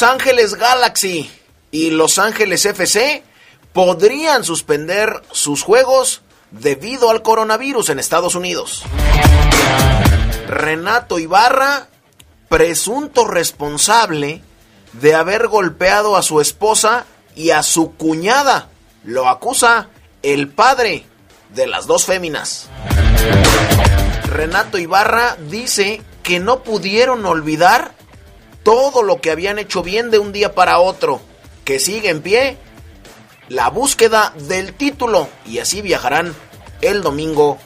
Los Ángeles Galaxy y Los Ángeles FC podrían suspender sus juegos debido al coronavirus en Estados Unidos. Renato Ibarra, presunto responsable de haber golpeado a su esposa y a su cuñada, lo acusa el padre de las dos féminas. Renato Ibarra dice que no pudieron olvidar todo lo que habían hecho bien de un día para otro, que sigue en pie la búsqueda del título y así viajarán el domingo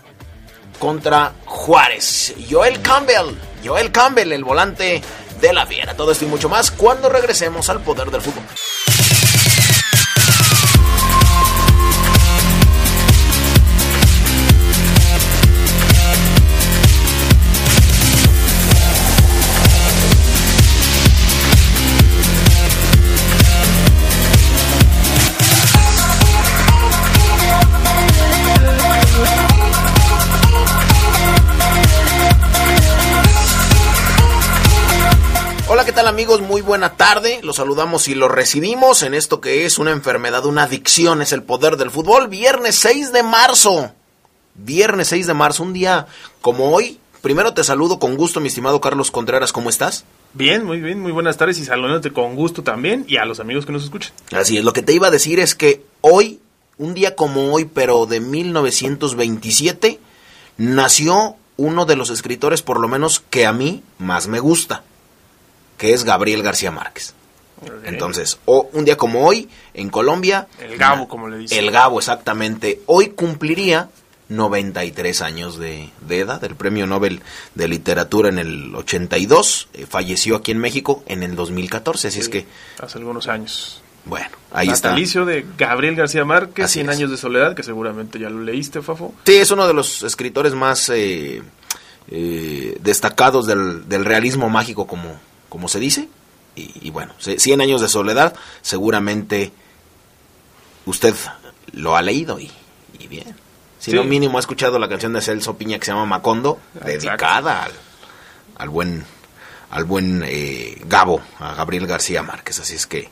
contra Juárez. Joel Campbell, Joel Campbell, el volante de la Fiera. Todo esto y mucho más cuando regresemos al poder del fútbol. Tal amigos? Muy buena tarde. Los saludamos y los recibimos en esto que es una enfermedad, una adicción, es el poder del fútbol. Viernes 6 de marzo. Viernes 6 de marzo, un día como hoy. Primero te saludo con gusto, mi estimado Carlos Contreras, ¿cómo estás? Bien, muy bien, muy buenas tardes y saludándote con gusto también y a los amigos que nos escuchan. Así es, lo que te iba a decir es que hoy, un día como hoy, pero de 1927, nació uno de los escritores, por lo menos que a mí más me gusta, que es Gabriel García Márquez. Entonces, o, un día como hoy, en Colombia... El Gabo, como le dicen. El Gabo, exactamente. Hoy cumpliría 93 años de, de edad, el Premio Nobel de Literatura en el 82, eh, falleció aquí en México en el 2014, así es que, Hace algunos años. bueno, ahí Natalicio de Gabriel García Márquez, Así 100 es. años de soledad, que seguramente ya lo leíste, Fafo. está. Sí, es uno de los escritores más eh, eh, destacados del, del realismo mágico, como, como se dice, y, y bueno, se- 100 años de soledad, seguramente usted lo ha leído y, y bien. Si Sí. no, mínimo ha escuchado la canción de Celso Piña que se llama Macondo, Exacto. dedicada al, al buen, al buen eh, Gabo, a Gabriel García Márquez. Así es que,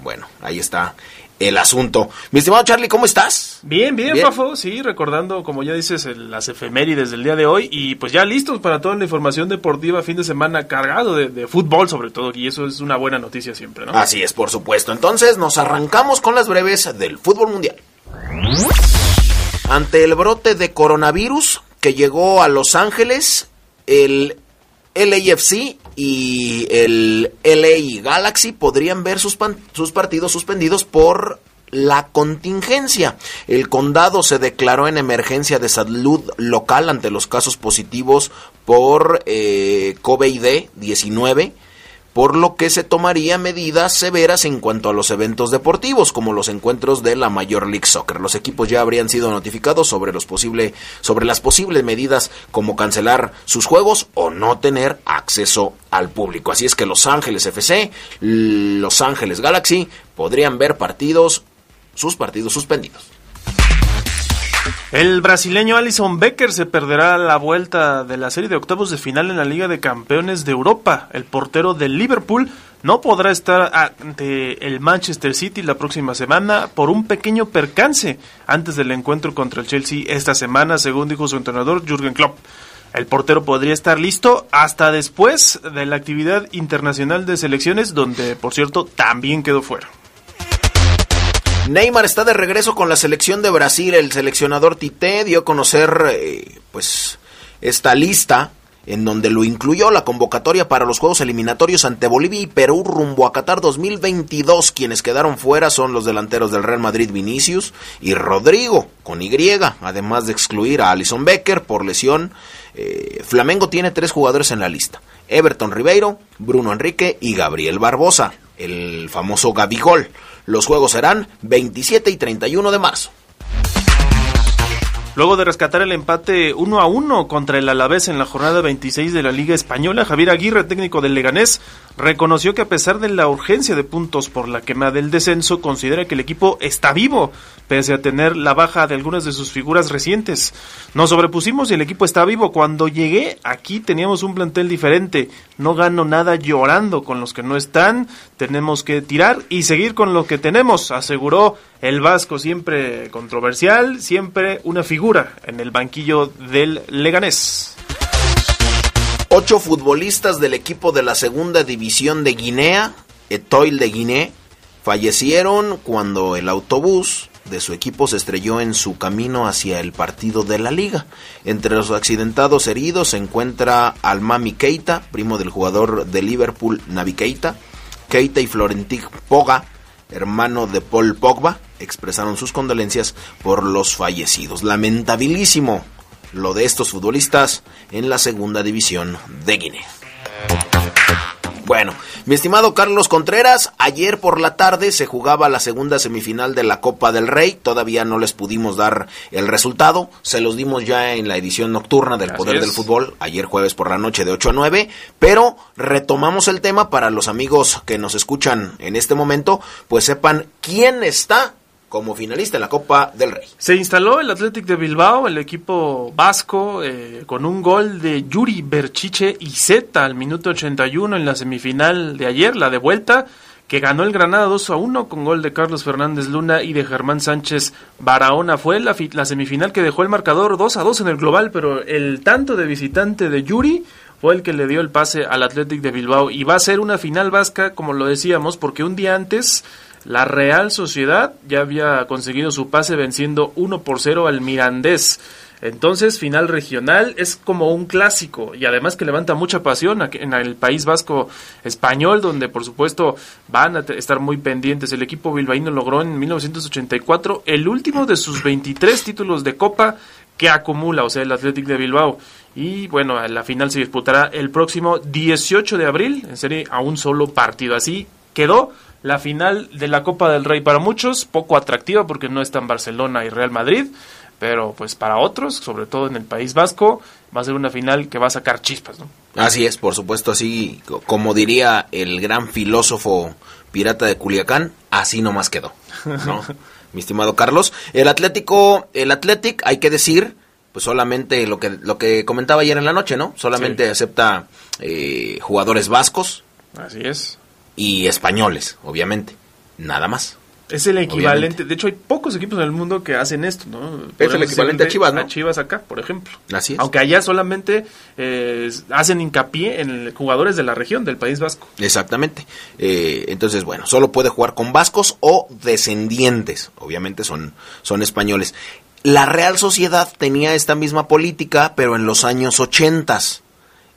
bueno, ahí está el asunto. Mi estimado Charlie, ¿cómo estás? Bien, bien, Bien. Fafo, sí, recordando, como ya dices, el- las efemérides del día de hoy y pues ya listos para toda la información deportiva, fin de semana cargado de, de fútbol sobre todo, y eso es una buena noticia siempre, ¿no? Así es, por supuesto. Entonces nos arrancamos con las breves del fútbol mundial. Ante el brote de coronavirus que llegó a Los Ángeles, el LAFC y el LA Galaxy podrían ver sus, pan- sus partidos suspendidos por la contingencia. El condado se declaró en emergencia de salud local ante los casos positivos por eh, COVID-19 por lo que se tomaría medidas severas en cuanto a los eventos deportivos, como los encuentros de la Major League Soccer. Los equipos ya habrían sido notificados sobre los sobre las posibles medidas como cancelar sus juegos o no tener acceso al público. Así es que Los Ángeles FC, Los Ángeles Galaxy podrían ver partidos, sus partidos suspendidos. El brasileño Alison Becker se perderá la vuelta de la serie de octavos de final en la Liga de Campeones de Europa. El portero del Liverpool no podrá estar ante el Manchester City la próxima semana por un pequeño percance antes del encuentro contra el Chelsea esta semana, según dijo su entrenador Jürgen Klopp. El portero podría estar listo hasta después de la actividad internacional de selecciones, donde, por cierto, también quedó fuera. Neymar está de regreso con la selección de Brasil. El seleccionador Tite dio a conocer, eh, pues, esta lista en donde lo incluyó la convocatoria para los Juegos Eliminatorios ante Bolivia y Perú rumbo a Qatar 2022. Quienes quedaron fuera son los delanteros del Real Madrid Vinicius y Rodrigo con Y, además de excluir a Alison Becker por lesión. Eh, Flamengo tiene tres jugadores en la lista. Everton Ribeiro, Bruno Enrique y Gabriel Barbosa, el famoso Gabigol. Los juegos serán 27 y 31 de marzo. Luego de rescatar el empate 1 a 1 contra el Alavés en la jornada 26 de la Liga Española, Javier Aguirre, técnico del Leganés, reconoció que a pesar de la urgencia de puntos por la quema del descenso, considera que el equipo está vivo, pese a tener la baja de algunas de sus figuras recientes. Nos sobrepusimos y el equipo está vivo. Cuando llegué aquí teníamos un plantel diferente. No gano nada llorando con los que no están. Tenemos que tirar y seguir con lo que tenemos, aseguró el Vasco, siempre controversial, siempre una figura en el banquillo del Leganés. Ocho futbolistas del equipo de la segunda división de Guinea, Etoile de Guinea, fallecieron cuando el autobús de su equipo se estrelló en su camino hacia el partido de la liga. Entre los accidentados heridos se encuentra Almami Keita, primo del jugador de Liverpool Navi Keita, Keita y Florentin Poga, hermano de Paul Pogba, expresaron sus condolencias por los fallecidos. Lamentabilísimo lo de estos futbolistas en la segunda división de Guinea. Bueno, mi estimado Carlos Contreras, ayer por la tarde se jugaba la segunda semifinal de la Copa del Rey, todavía no les pudimos dar el resultado, se los dimos ya en la edición nocturna del Poder del Fútbol, ayer jueves por la noche de 8 a 9, pero retomamos el tema para los amigos que nos escuchan en este momento, pues sepan quién está como finalista en la Copa del Rey. Se instaló el Athletic de Bilbao, el equipo vasco, eh, con un gol de Yuri Berchiche y Z al minuto 81 en la semifinal de ayer, la de vuelta, que ganó el Granada 2 a 1 con gol de Carlos Fernández Luna y de Germán Sánchez Barahona. Fue la, la semifinal que dejó el marcador 2 a 2 en el global, pero el tanto de visitante de Yuri fue el que le dio el pase al Athletic de Bilbao y va a ser una final vasca, como lo decíamos, porque un día antes la Real Sociedad ya había conseguido su pase venciendo 1 por 0 al Mirandés. Entonces, final regional es como un clásico y además que levanta mucha pasión en el País Vasco español, donde por supuesto van a estar muy pendientes. El equipo bilbaíno logró en 1984 el último de sus 23 títulos de Copa que acumula, o sea, el Athletic de Bilbao. Y bueno, la final se disputará el próximo 18 de abril, en serie a un solo partido. Así quedó la final de la Copa del Rey para muchos, poco atractiva porque no están Barcelona y Real Madrid, pero pues para otros, sobre todo en el País Vasco, va a ser una final que va a sacar chispas, ¿no? Así es, por supuesto, así como diría el gran filósofo pirata de Culiacán, así nomás quedó, ¿no? Mi estimado Carlos, el Atlético, el Athletic, hay que decir, pues solamente lo que lo que comentaba ayer en la noche, ¿no? Solamente acepta eh, jugadores vascos. Así es y españoles, obviamente. Nada más. Es el equivalente. De hecho, hay pocos equipos en el mundo que hacen esto, ¿no? Es el equivalente a Chivas, ¿no? A Chivas acá, por ejemplo. Así es. Aunque allá solamente eh, hacen hincapié en jugadores de la región, del País Vasco. Exactamente. Eh, entonces, bueno, solo puede jugar con vascos o descendientes. Obviamente son, son españoles. La Real Sociedad tenía esta misma política, pero en los años ochentas.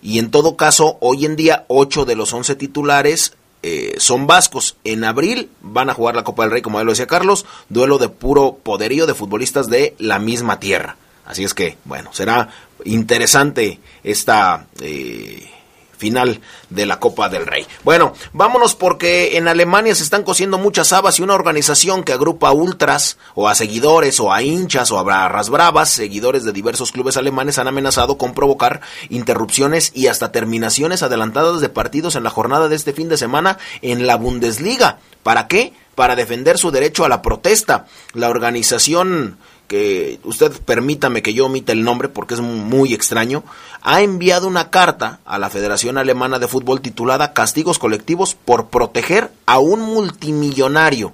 Y en todo caso, hoy en día, ocho de los once titulares eh, son vascos. En abril van a jugar la Copa del Rey, como ya lo decía Carlos, duelo de puro poderío de futbolistas de la misma tierra. Así es que, bueno, será interesante esta eh, final de la Copa del Rey. Bueno, vámonos porque en Alemania se están cosiendo muchas habas y una organización que agrupa a ultras o a seguidores o a hinchas o a barras bravas, seguidores de diversos clubes alemanes han amenazado con provocar interrupciones y hasta terminaciones adelantadas de partidos en la jornada de este fin de semana en la Bundesliga. ¿Para qué? Para defender su derecho a la protesta. La organización que usted permítame que yo omita el nombre porque es muy extraño, ha enviado una carta a la Federación Alemana de Fútbol titulada Castigos colectivos por proteger a un multimillonario.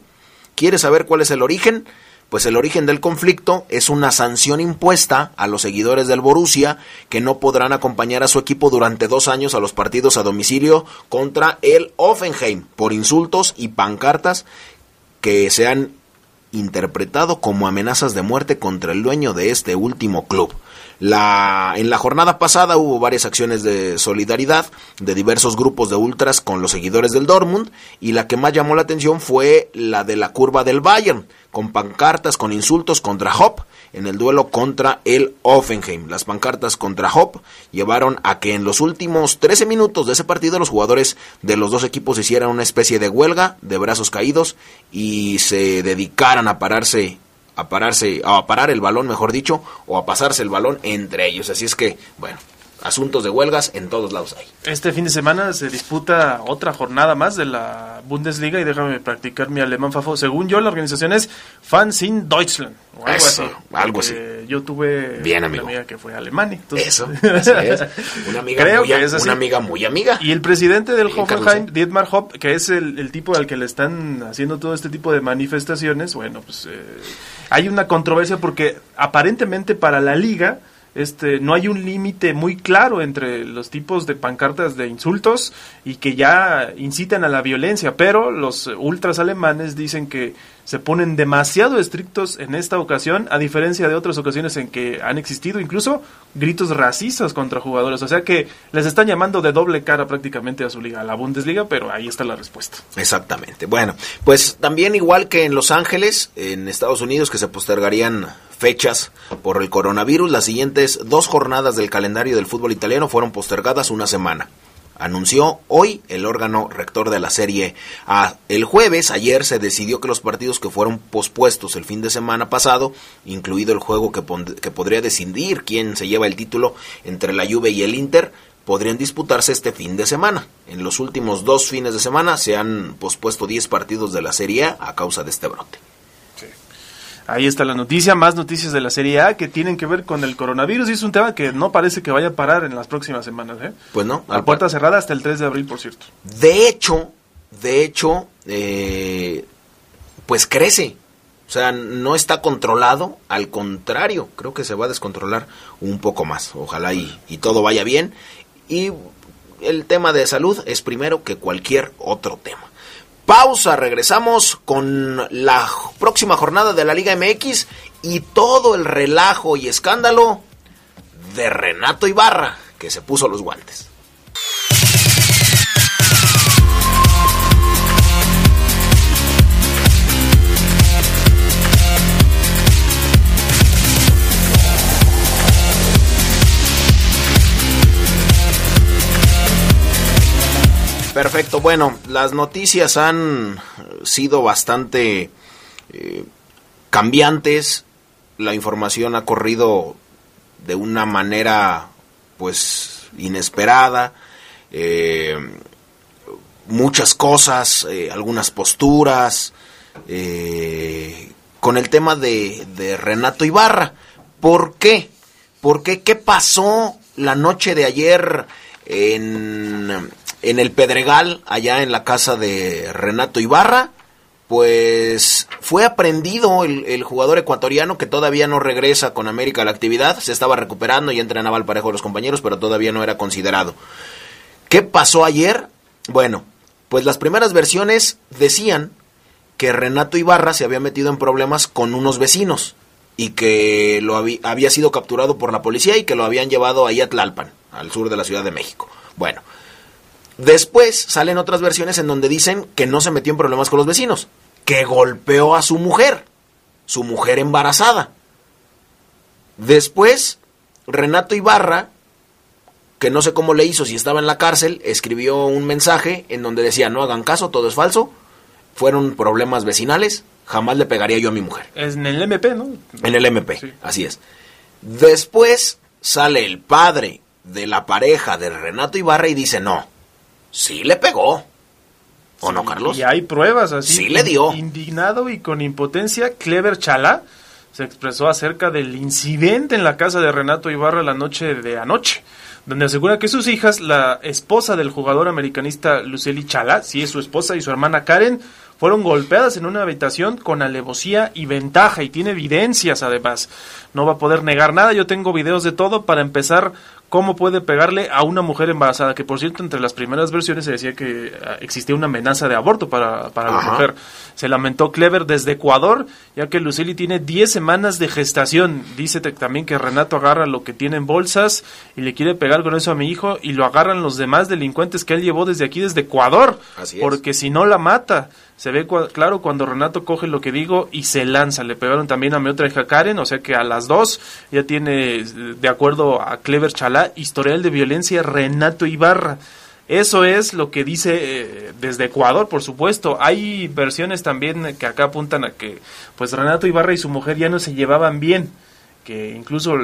¿Quiere saber cuál es el origen? Pues el origen del conflicto es una sanción impuesta a los seguidores del Borussia que no podrán acompañar a su equipo durante dos años a los partidos a domicilio contra el Offenheim por insultos y pancartas que se han interpretado como amenazas de muerte contra el dueño de este último club. La, en la jornada pasada hubo varias acciones de solidaridad de diversos grupos de ultras con los seguidores del Dortmund y la que más llamó la atención fue la de la curva del Bayern, con pancartas con insultos contra Hop en el duelo contra el Offenheim. Las pancartas contra Hop llevaron a que en los últimos 13 minutos de ese partido los jugadores de los dos equipos hicieran una especie de huelga de brazos caídos y se dedicaran a pararse a pararse, a parar el balón, mejor dicho, o a pasarse el balón entre ellos. Así es que, bueno, asuntos de huelgas en todos lados hay. Este fin de semana se disputa otra jornada más de la Bundesliga y déjame practicar mi alemán fafo. Según yo, la organización es Fans in Deutschland. O algo así. Algo así. Yo tuve Bien, una amiga que fue alemán. Eso, así es. Una amiga, muy, una amiga muy amiga. Y el presidente del Hoffenheim, Dietmar Hopp, que es el, tipo al que le están haciendo todo este tipo de manifestaciones, bueno, pues eh, hay una controversia porque aparentemente para la liga este, no hay un límite muy claro entre los tipos de pancartas de insultos y que ya incitan a la violencia, pero los ultras alemanes dicen que se ponen demasiado estrictos en esta ocasión, a diferencia de otras ocasiones en que han existido incluso gritos racistas contra jugadores. O sea que les están llamando de doble cara prácticamente a su liga, a la Bundesliga, pero ahí está la respuesta. Exactamente. Bueno, pues también igual que en Los Ángeles, en Estados Unidos, que se postergarían fechas por el coronavirus, las siguientes dos jornadas del calendario del fútbol italiano fueron postergadas una semana anunció hoy el órgano rector de la Serie A. El jueves, ayer, se decidió que los partidos que fueron pospuestos el fin de semana pasado, incluido el juego que, podría decidir quién se lleva el título entre la Juve y el Inter, podrían disputarse este fin de semana. En los últimos dos fines de semana se han pospuesto 10 partidos de la Serie A a causa de este brote. Ahí está la noticia, más noticias de la Serie A que tienen que ver con el coronavirus y es un tema que no parece que vaya a parar en las próximas semanas. ¿eh? Pues no. A puerta cerrada hasta el 3 de abril, por cierto. De hecho, de hecho, eh, pues crece. O sea, no está controlado, al contrario, creo que se va a descontrolar un poco más. Ojalá y, y todo vaya bien. Y el tema de salud es primero que cualquier otro tema. Pausa, regresamos con la próxima jornada de la Liga MX y todo el relajo y escándalo de Renato Ibarra, que se puso los guantes. Perfecto, bueno, las noticias han sido bastante eh, cambiantes, la información ha corrido de una manera pues inesperada, eh, muchas cosas, eh, algunas posturas, con el tema de, de Renato Ibarra. ¿Por qué? ¿Por qué? ¿Qué pasó la noche de ayer en en el Pedregal, allá en la casa de Renato Ibarra, pues fue aprendido el, jugador ecuatoriano que todavía no regresa con América a la actividad, se estaba recuperando y entrenaba al parejo de los compañeros, pero todavía no era considerado. ¿Qué pasó ayer? Bueno, pues las primeras versiones decían que Renato Ibarra se había metido en problemas con unos vecinos y que lo había, sido capturado por la policía y que lo habían llevado ahí a Tlalpan, al sur de la Ciudad de México. Bueno, Después salen otras versiones en donde dicen que no se metió en problemas con los vecinos, que golpeó a su mujer, su mujer embarazada. Después, Renato Ibarra, que no sé cómo le hizo, si estaba en la cárcel, escribió un mensaje en donde decía, no hagan caso, todo es falso, fueron problemas vecinales, jamás le pegaría yo a mi mujer. Es en el MP, ¿no? En el MP, así es. Después sale el padre de la pareja de Renato Ibarra y dice, no, sí le pegó. ¿O no, Carlos? Y hay pruebas así. Sí le dio. Indignado y con impotencia, Clever Chala se expresó acerca del incidente en la casa de Renato Ibarra la noche de anoche, donde asegura que sus hijas, la esposa del jugador americanista Luceli Chala, sí es su esposa, y su hermana Karen, fueron golpeadas en una habitación con alevosía y ventaja y tiene evidencias además. No va a poder negar nada, yo tengo videos de todo para empezar cómo puede pegarle a una mujer embarazada, que por cierto entre las primeras versiones se decía que ah, existía una amenaza de aborto para, para la mujer. Se lamentó Clever desde Ecuador, ya que Luceli tiene 10 semanas de gestación. Dice también que Renato agarra lo que tiene en bolsas y le quiere pegar con eso a mi hijo y lo agarran los demás delincuentes que él llevó desde aquí, desde Ecuador, porque si no la mata. Se ve claro cuando Renato coge lo que digo y se lanza. Le pegaron también a mi otra hija Karen, o sea que a las dos ya tiene, de acuerdo a Clever Chalá, historial de violencia Renato Ibarra. Eso es lo que dice eh, desde Ecuador, por supuesto. Hay versiones también que acá apuntan a que pues Renato Ibarra y su mujer ya no se llevaban bien que incluso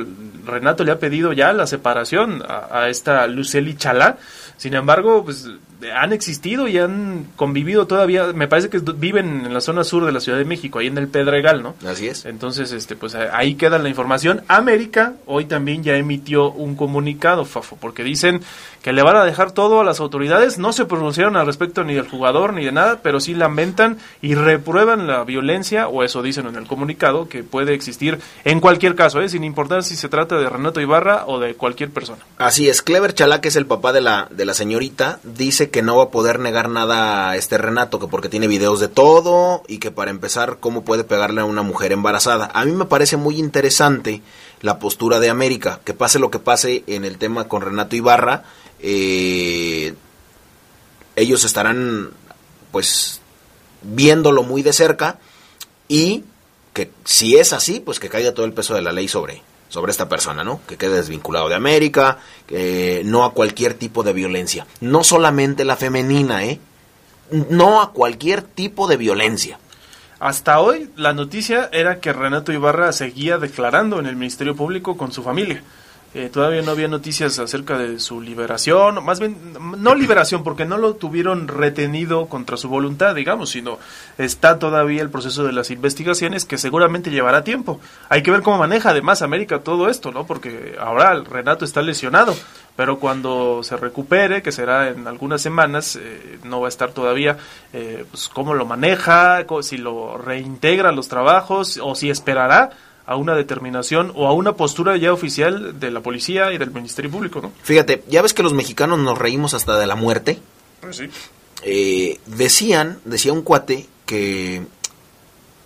Renato le ha pedido ya la separación a, a esta Luceli Chalá. Sin embargo, pues han existido y han convivido todavía, me parece que viven en la zona sur de la Ciudad de México, ahí en el Pedregal, ¿no? Así es. Entonces, este, pues ahí queda la información. América hoy también ya emitió un comunicado, Fafo, porque dicen que le van a dejar todo a las autoridades, no se pronunciaron al respecto ni del jugador ni de nada, pero sí lamentan y reprueban la violencia, o eso dicen en el comunicado, que puede existir en cualquier caso, ¿eh? sin importar si se trata de Renato Ibarra o de cualquier persona. Así es, Clever Chalá, que es el papá de la, de la señorita, dice que no va a poder negar nada a este Renato, que porque tiene videos de todo y que para empezar, cómo puede pegarle a una mujer embarazada. A mí me parece muy interesante la postura de América, que pase lo que pase en el tema con Renato Ibarra, eh, ellos estarán pues viéndolo muy de cerca y que si es así, pues que caiga todo el peso de la ley sobre, sobre esta persona, ¿no? Que quede desvinculado de América, que no a cualquier tipo de violencia. No solamente la femenina, ¿eh? No a cualquier tipo de violencia. Hasta hoy la noticia era que Renato Ibarra seguía declarando en el Ministerio Público con su familia. Eh, todavía no había noticias acerca de su liberación, más bien, no liberación, porque no lo tuvieron retenido contra su voluntad, digamos, sino está todavía el proceso de las investigaciones que seguramente llevará tiempo. Hay que ver cómo maneja además América todo esto, ¿no? Porque ahora Renato está lesionado, pero cuando se recupere, que será en algunas semanas, eh, no va a estar todavía, eh, pues cómo lo maneja, si lo reintegra a los trabajos o si esperará a una determinación o a una postura ya oficial de la policía y del Ministerio Público, ¿no? Fíjate, ya ves que los mexicanos nos reímos hasta de la muerte. Pues sí. Eh, decían, decía un cuate que,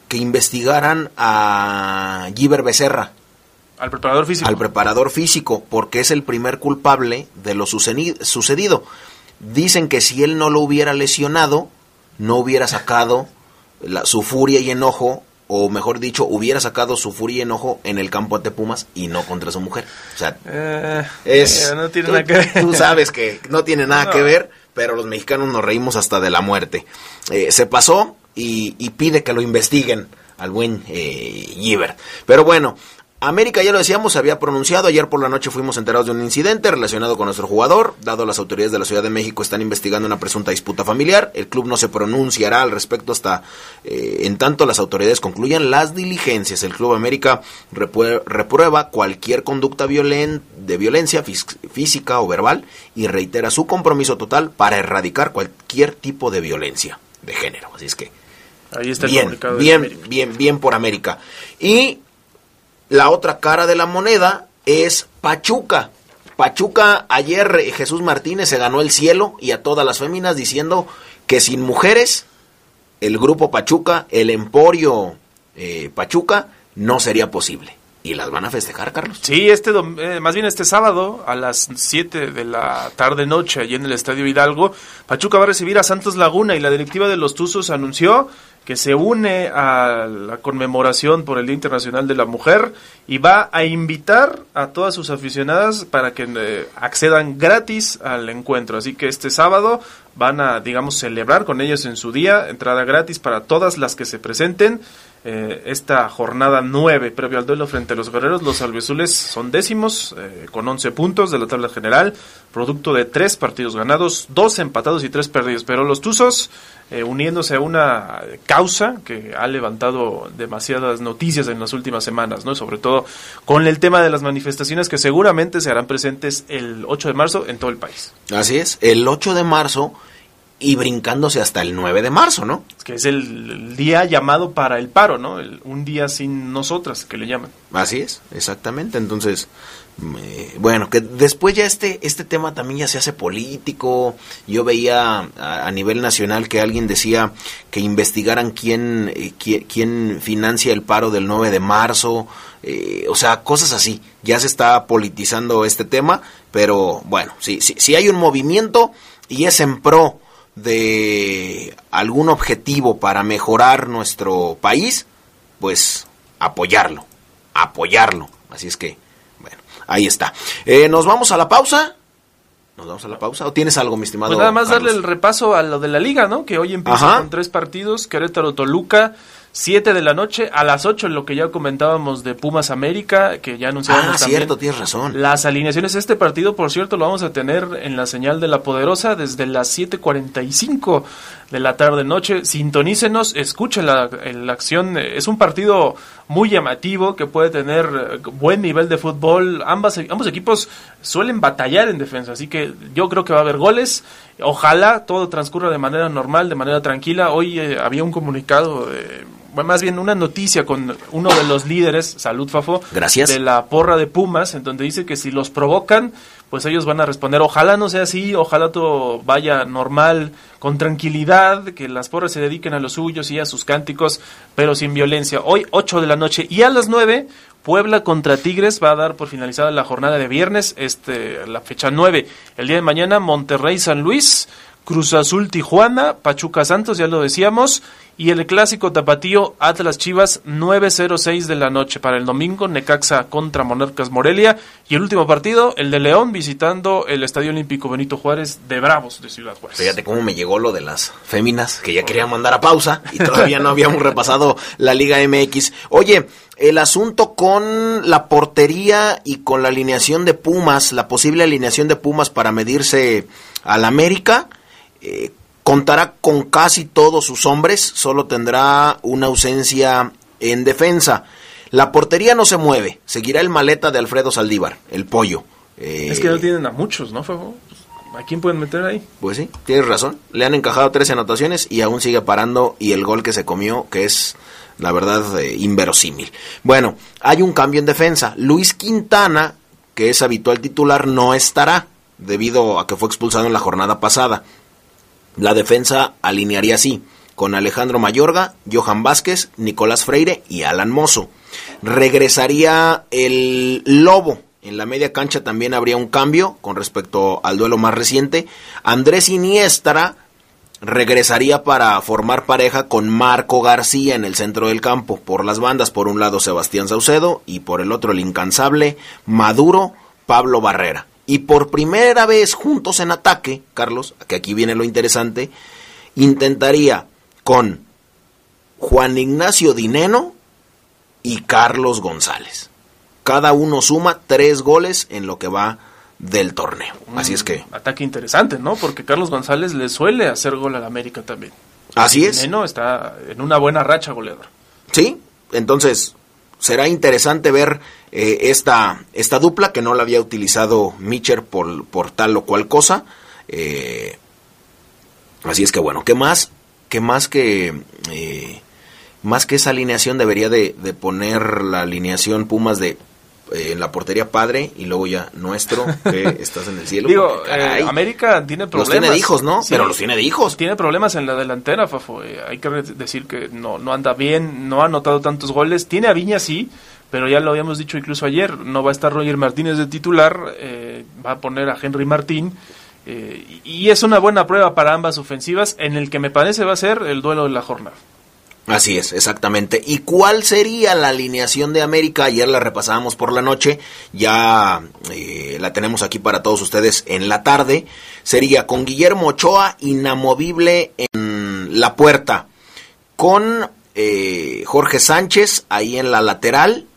que investigaran a Giver Becerra. Al preparador físico. Al preparador físico, porque es el primer culpable de lo sucedido. Dicen que si él no lo hubiera lesionado, no hubiera sacado la, su furia y enojo o mejor dicho, hubiera sacado su furia y enojo en el campo ante Pumas y no contra su mujer. O sea, eh, es, no tiene tú, nada que ver. tú sabes que no tiene nada que ver, pero los mexicanos nos reímos hasta de la muerte. Eh, se pasó y, y, pide que lo investiguen al buen eh, Giver. Pero bueno, América, ya lo decíamos, se había pronunciado. Ayer por la noche fuimos enterados de un incidente relacionado con nuestro jugador. Dado las autoridades de la Ciudad de México están investigando una presunta disputa familiar, el club no se pronunciará al respecto hasta eh, en tanto las autoridades concluyan las diligencias. El Club América reprueba cualquier conducta de violencia física o verbal y reitera su compromiso total para erradicar cualquier tipo de violencia de género. Así es que Ahí está el bien, bien, bien, bien por América. Y la otra cara de la moneda es Pachuca. Pachuca, ayer eh, Jesús Martínez se ganó el cielo y a todas las féminas diciendo que sin mujeres, el grupo Pachuca, el emporio eh, Pachuca, no sería posible. Y las van a festejar, Carlos. Sí, este eh, más bien este sábado a las 7 de la tarde noche allí en el Estadio Hidalgo, Pachuca va a recibir a Santos Laguna y la directiva de los Tuzos anunció que se une a la conmemoración por el Día Internacional de la Mujer y va a invitar a todas sus aficionadas para que eh, accedan gratis al encuentro. Así que este sábado van a, digamos, celebrar con ellos en su día, entrada gratis para todas las que se presenten. Eh, esta jornada 9 previo al duelo frente a los guerreros, los albiazules son décimos eh, con 11 puntos de la tabla general, producto de tres partidos ganados, dos empatados y tres perdidos. Pero los Tuzos, eh, uniéndose a una causa que ha levantado demasiadas noticias en las últimas semanas, ¿no? sobre todo con el tema de las manifestaciones que seguramente se harán presentes el 8 de marzo en todo el país. Así es, el 8 de marzo y brincándose hasta el 9 de marzo, ¿no? Que es el, día llamado para el paro, ¿no? un día sin nosotras, que le llaman. Así es, exactamente. Entonces, bueno, que después ya este, este tema también ya se hace político. Yo veía a, nivel nacional que alguien decía que investigaran quién, eh, quién, financia el paro del 9 de marzo. Eh, o sea, cosas así. Ya se está politizando este tema, pero bueno, si, si, si hay un movimiento y es en pro de algún objetivo para mejorar nuestro país, pues apoyarlo, apoyarlo. Así es que Ahí está. Eh, Nos vamos a la pausa. ¿Nos vamos a la pausa? ¿O tienes algo, mi estimado? Pues nada más darle el repaso a lo de la liga, ¿no? Que hoy empieza con tres partidos: Querétaro-Toluca, 7 de la noche, a las 8 lo que ya comentábamos de Pumas América, que ya anunciamos ah, cierto, tienes razón. Las alineaciones, este partido, por cierto, lo vamos a tener en la señal de la Poderosa desde las 7.45 de la tarde-noche. Sintonícenos, escuchen la, la acción. Es un partido muy llamativo que puede tener buen nivel de fútbol. Ambas, ambos equipos suelen batallar en defensa, así que yo creo que va a haber goles. Ojalá todo transcurra de manera normal, de manera tranquila. Hoy eh, había un comunicado... Eh, más bien una noticia con uno de los líderes, Salud Fafo, Gracias. de la porra de Pumas, en donde dice que si los provocan, pues ellos van a responder, ojalá no sea así, ojalá todo vaya normal, con tranquilidad, que las porras se dediquen a los suyos y a sus cánticos, pero sin violencia. Hoy 8 de la noche y a las 9 Puebla contra Tigres va a dar por finalizada la jornada de viernes, este la fecha 9. El día de mañana Monterrey San Luis, Cruz Azul Tijuana, Pachuca Santos, ya lo decíamos, y el clásico tapatío Atlas Chivas 9.06 de la noche para el domingo, Necaxa contra Monarcas Morelia y el último partido, el de León visitando el Estadio Olímpico Benito Juárez de Bravos de Ciudad Juárez. Fíjate cómo me llegó lo de las féminas, que ya quería mandar a pausa y todavía no habíamos repasado la Liga MX. Oye, el asunto con la portería y con la alineación de Pumas, la posible alineación de Pumas para medirse al América, eh, Contará con casi todos sus hombres, solo tendrá una ausencia en defensa. La portería no se mueve, seguirá el maleta de Alfredo Saldívar, el pollo. es que no tienen a muchos, ¿no, ¿A quién pueden meter ahí? Pues sí, tienes razón. Le han encajado 13 anotaciones y aún sigue parando y el gol que se comió, que es la verdad eh, inverosímil. Bueno, hay un cambio en defensa. Luis Quintana, que es habitual titular, no estará debido a que fue expulsado en la jornada pasada. La defensa alinearía así, con Alejandro Mayorga, Johan Vázquez, Nicolás Freire y Alan Mozo. Regresaría el Lobo. En la media cancha también habría un cambio con respecto al duelo más reciente. Andrés Iniestra regresaría para formar pareja con Marco García en el centro del campo. Por las bandas, por un lado Sebastián Saucedo y por el otro el incansable Maduro Pablo Barrera. Y por primera vez juntos en ataque, Carlos, que aquí viene lo interesante, intentaría con Juan Ignacio Dineno y Carlos González. Cada uno suma tres goles en lo que va del torneo. Así es que... Ataque interesante, ¿no? Porque Carlos González le suele hacer gol al América también. Así es. Dineno está en una buena racha goleador. Sí, entonces será interesante ver eh, esta, esta dupla que no la había utilizado Mitcher por, por tal o cual cosa. Eh, así es que bueno, ¿qué más? ¿Qué más que... Eh, más que esa alineación debería de, de poner la alineación Pumas de en la portería padre y luego ya nuestro, que estás en el cielo. Digo, América tiene problemas. Los tiene de hijos, ¿no? Pero los tiene de hijos. Tiene problemas en la delantera, Fafo. hay que decir que no, no anda bien, no ha anotado tantos goles. Tiene a Viña, sí, pero ya lo habíamos dicho incluso ayer, no va a estar Roger Martínez de titular, eh, va a poner a Henry Martín. Eh, y es una buena prueba para ambas ofensivas, en el que me parece va a ser el duelo de la jornada. Así es, exactamente. ¿Y cuál sería la alineación de América? Ayer la repasábamos por la noche, ya eh, la tenemos aquí para todos ustedes en la tarde. Sería con Guillermo Ochoa, inamovible en la puerta, con Jorge Sánchez ahí en la lateral,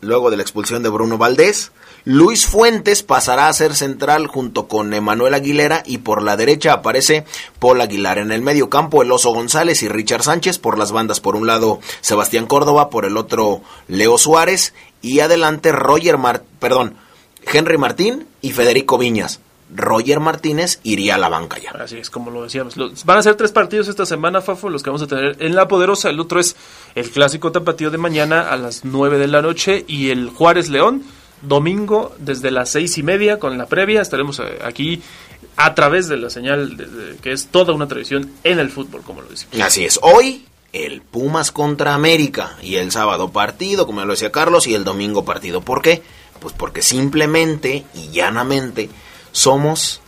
luego de la expulsión de Bruno Valdés, Luis Fuentes pasará a ser central junto con Emanuel Aguilera y por la derecha aparece Paul Aguilar. En el medio campo el Oso González y Richard Sánchez por las bandas. Por un lado Sebastián Córdoba, por el otro Leo Suárez y adelante Roger perdón, Henry Martín y Federico Viñas. Roger Martínez iría a la banca ya. Así es, como lo decíamos. van a ser tres partidos esta semana, Fafo, los que vamos a tener en La Poderosa. El otro es el clásico tapatío de mañana a las nueve de la noche y el Juárez León, domingo desde las seis y media con la previa. Estaremos eh, aquí a través de la señal que es toda una tradición en el fútbol, como lo decimos. Así es. Hoy el Pumas contra América y el sábado partido, como lo decía Carlos, y el domingo partido. ¿Por qué? Pues porque simplemente y llanamente somos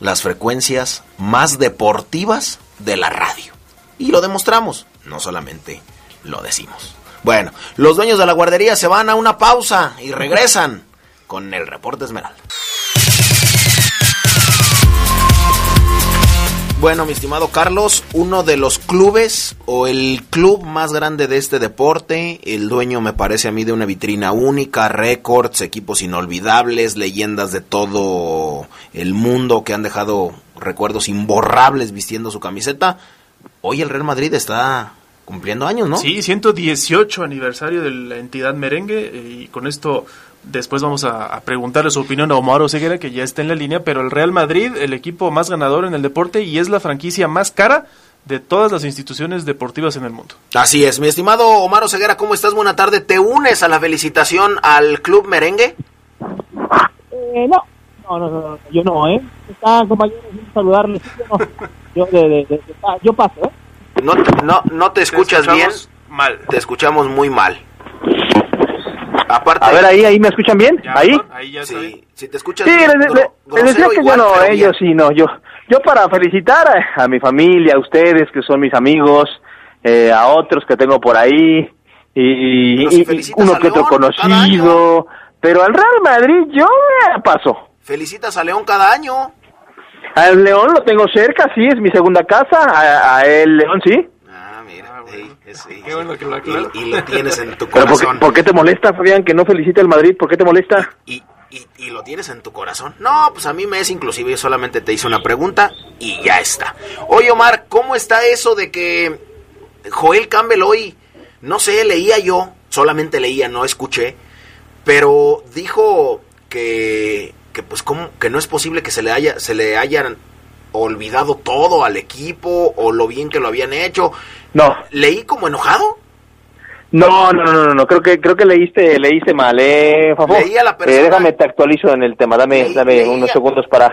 las frecuencias más deportivas de la radio. Y lo demostramos, no solamente lo decimos. Bueno, los dueños de la guardería se van a una pausa y regresan con el reporte Esmeralda. Bueno, mi estimado Carlos, uno de los clubes o el club más grande de este deporte, el dueño me parece a mí de una vitrina única, récords, equipos inolvidables, leyendas de todo el mundo que han dejado recuerdos imborrables vistiendo su camiseta. Hoy el Real Madrid está cumpliendo años, ¿no? Sí, 118 aniversario de la entidad merengue eh, y con esto Después vamos a, preguntarle su opinión a Omar Oseguera, que ya está en la línea, pero el Real Madrid, el equipo más ganador en el deporte y es la franquicia más cara de todas las instituciones deportivas en el mundo. Así es, mi estimado Omar Oseguera, ¿cómo estás? Buena tarde. ¿Te unes a la felicitación al Club Merengue? Eh, no. No, no, no, yo no, ¿eh? Está, compañeros, saludarles. Yo, yo paso, ¿eh? No, no, no te escuchas bien. Mal. Te escuchamos muy mal a ver, ahí, ahí me escuchan bien, ahí. sí, si te sí, les, decía que yo no, ellos sí, no, yo, yo para felicitar a, mi familia, a ustedes que son mis amigos, eh, a otros que tengo por ahí y, uno que otro conocido, pero al Real Madrid yo me paso. Felicitas a León cada año. Al León lo tengo cerca, sí, es mi segunda casa, a, a el León sí. Qué bueno que lo y, lo tienes en tu corazón. por, qué, te molesta, Fabián, que no felicite al Madrid? ¿Por qué te molesta? Y, y, lo tienes en tu corazón. No, pues a mí me es inclusive, yo solamente te hice una pregunta y ya está. Oye, Omar, ¿cómo está eso de que Joel Campbell hoy, no sé, leía yo, solamente leía, no escuché, pero dijo que, que pues como que no es posible que se le haya, se le hayan olvidado todo al equipo o lo bien que lo habían hecho. No. ¿Leí como enojado? No, no, no, no, creo que creo que leíste leíste mal, eh, Fafo. Leía la persona... Eh, déjame te actualizo en el tema, dame dame unos segundos para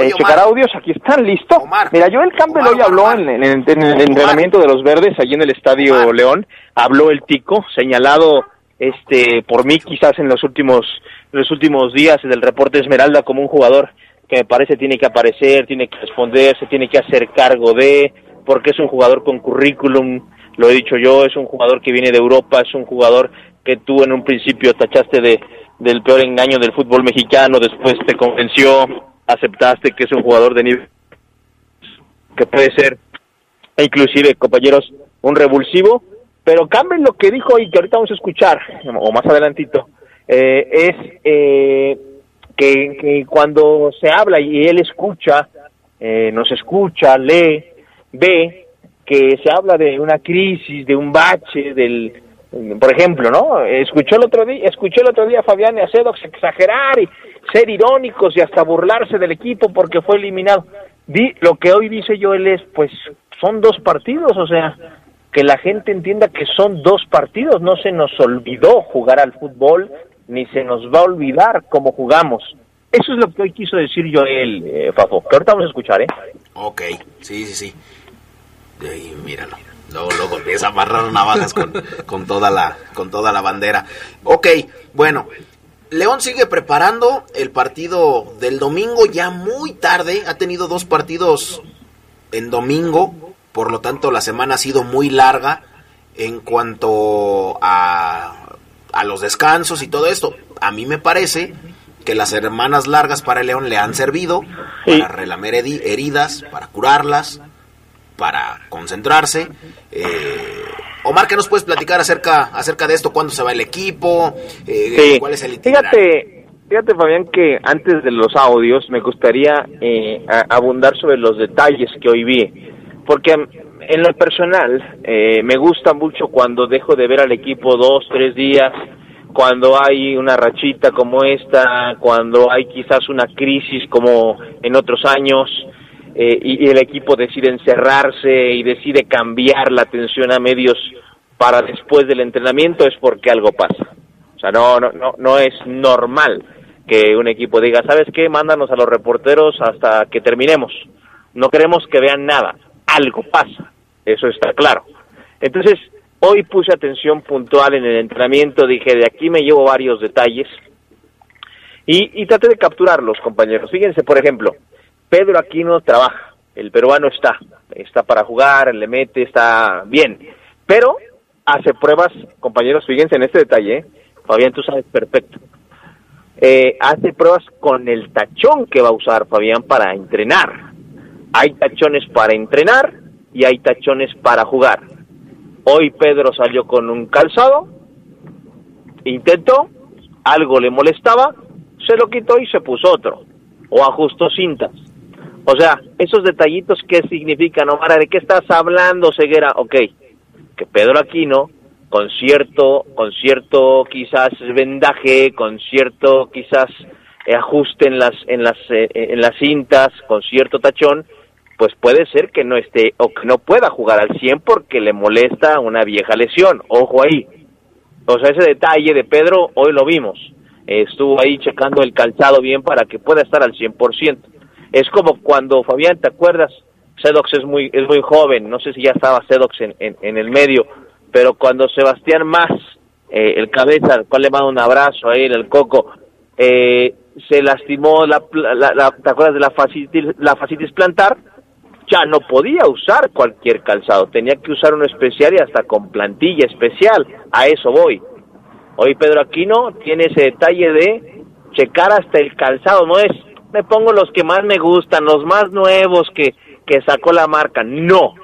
eh, checar audios, aquí están, listo. Mira, Joel Campbell hoy habló en, en, el entrenamiento de los Verdes allí en el Estadio León, habló el Tico, señalado este por mí quizás en los últimos en los últimos días del reporte Esmeralda como un jugador que me parece tiene que aparecer, tiene que responder, se tiene que hacer cargo de, porque es un jugador con currículum, lo he dicho yo, es un jugador que viene de Europa, es un jugador que tú en un principio tachaste de del peor engaño del fútbol mexicano, después te convenció, aceptaste que es un jugador de nivel que puede ser, e inclusive compañeros, un revulsivo, pero cambien lo que dijo y que ahorita vamos a escuchar, o más adelantito, eh, es eh, que, cuando se habla y él escucha, eh, nos escucha, lee, ve que se habla de una crisis, de un bache, del, por ejemplo, ¿no? Escuchó el otro día, escuché el otro día Fabián y a exagerar y ser irónicos y hasta burlarse del equipo porque fue eliminado. Di, lo que hoy dice Joel es, pues, son dos partidos, o sea, que la gente entienda que son dos partidos, no se nos olvidó jugar al fútbol, ni se nos va a olvidar cómo jugamos. Eso es lo que hoy quiso decir Joel, eh, Fafo, que ahorita vamos a escuchar, ¿eh? Ok, sí, sí, sí. Ahí, míralo. Luego, luego empieza a amarrar navajas con, con, toda la, con toda la bandera. Ok, bueno. León sigue preparando el partido del domingo ya muy tarde. Ha tenido dos partidos en domingo. Por lo tanto, la semana ha sido muy larga en cuanto a a los descansos y todo esto. A mí me parece que las semanas largas para el León le han servido para relamer heridas, para curarlas, para concentrarse. Eh, Omar, ¿qué nos puedes platicar acerca, acerca de esto? ¿Cuándo se va el equipo? Eh, ¿Cuál es el itinerario? Fíjate, Fíjate, Fabián, que antes de los audios me gustaría eh, abundar sobre los detalles que hoy vi, porque en lo personal eh, me gusta mucho cuando dejo de ver al equipo dos, tres días, cuando hay una rachita como esta, cuando hay quizás una crisis como en otros años, eh, y, el equipo decide encerrarse y decide cambiar la atención a medios para después del entrenamiento, es porque algo pasa. O sea, no, no, no, no es normal que un equipo diga, ¿sabes qué? Mándanos a los reporteros hasta que terminemos. No queremos que vean nada. Algo pasa. Eso está claro. Entonces, hoy puse atención puntual en el entrenamiento, dije, de aquí me llevo varios detalles y, y traté de capturarlos, compañeros. Fíjense, por ejemplo, Pedro Aquino trabaja, el peruano está, está para jugar, le mete, está bien, pero hace pruebas, compañeros, fíjense en este detalle, ¿eh? Fabián, tú sabes perfecto eh, hace pruebas con el tachón que va a usar Fabián para entrenar. Hay tachones para entrenar y hay tachones para jugar. Hoy Pedro salió con un calzado, intentó, algo le molestaba, se lo quitó y se puso otro, o ajustó cintas. O sea, esos detallitos, ¿qué significan, Omar? ¿De qué estás hablando, Ceguera? Ok, que Pedro Aquino con cierto, con cierto quizás vendaje, con cierto quizás ajuste en las, en las, eh, en las cintas, con cierto tachón, pues puede ser que no esté o que no pueda jugar al 100 porque le molesta una vieja lesión. Ojo ahí. O sea, ese detalle de Pedro hoy lo vimos. estuvo ahí checando el calzado bien para que pueda estar al 100%. Es como cuando, Fabián, ¿te acuerdas? Sedox es muy, es muy joven, no sé si ya estaba Sedox en, en, el medio, pero cuando Sebastián Más, eh, el cabeza, al cual le mando un abrazo ahí en el coco, eh, se lastimó, la, la, ¿te acuerdas de la fascitis, la fascitis plantar? Ya no podía usar cualquier calzado, tenía que usar uno especial y hasta con plantilla especial, a eso voy. Hoy Pedro Aquino tiene ese detalle de checar hasta el calzado, no es, me pongo los que más me gustan, los más nuevos que, que sacó la marca, no,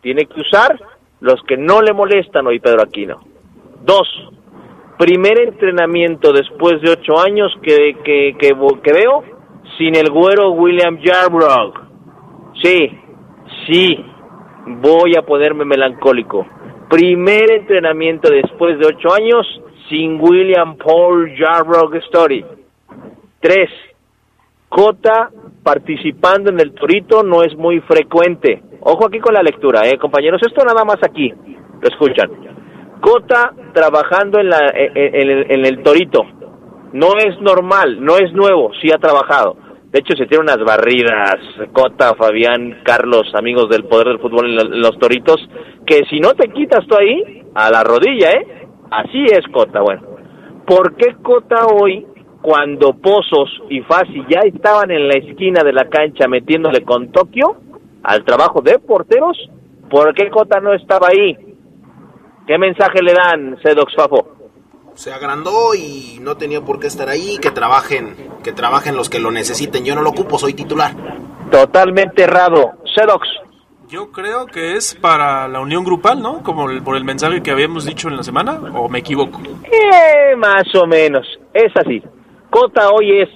tiene que usar los que no le molestan hoy Pedro Aquino. Dos, primer entrenamiento después de ocho años que, que, que, veo sin el güero William Yarbrough. Sí, sí, voy a ponerme melancólico. Primer entrenamiento después de ocho años sin William Paul Yarbrough Story. Tres, Cota participando en el Torito no es muy frecuente. Ojo aquí con la lectura, eh, compañeros. Esto nada más aquí. Lo escuchan. Cota trabajando en, la, en, el, Torito. No es normal, no es nuevo, sí ha trabajado. De hecho, se tiene unas barridas, Cota, Fabián, Carlos, amigos del poder del fútbol en, los Toritos, que si no te quitas tú ahí, a la rodilla, ¿eh? Así es Cota, bueno. ¿Por qué Cota hoy cuando Pozos y Fasi ya estaban en la esquina de la cancha metiéndole con Tokio al trabajo de porteros, ¿por qué Cota no estaba ahí? ¿Qué mensaje le dan, Sedox Fafo? Se agrandó y no tenía por qué estar ahí, que trabajen, que trabajen los que lo necesiten. Yo no lo ocupo, soy titular. Totalmente errado. Sedox. Yo creo que es para la unión grupal, ¿no? Como por el mensaje que habíamos dicho en la semana, ¿o me equivoco? Eh, más o menos. Es así. Cota hoy es,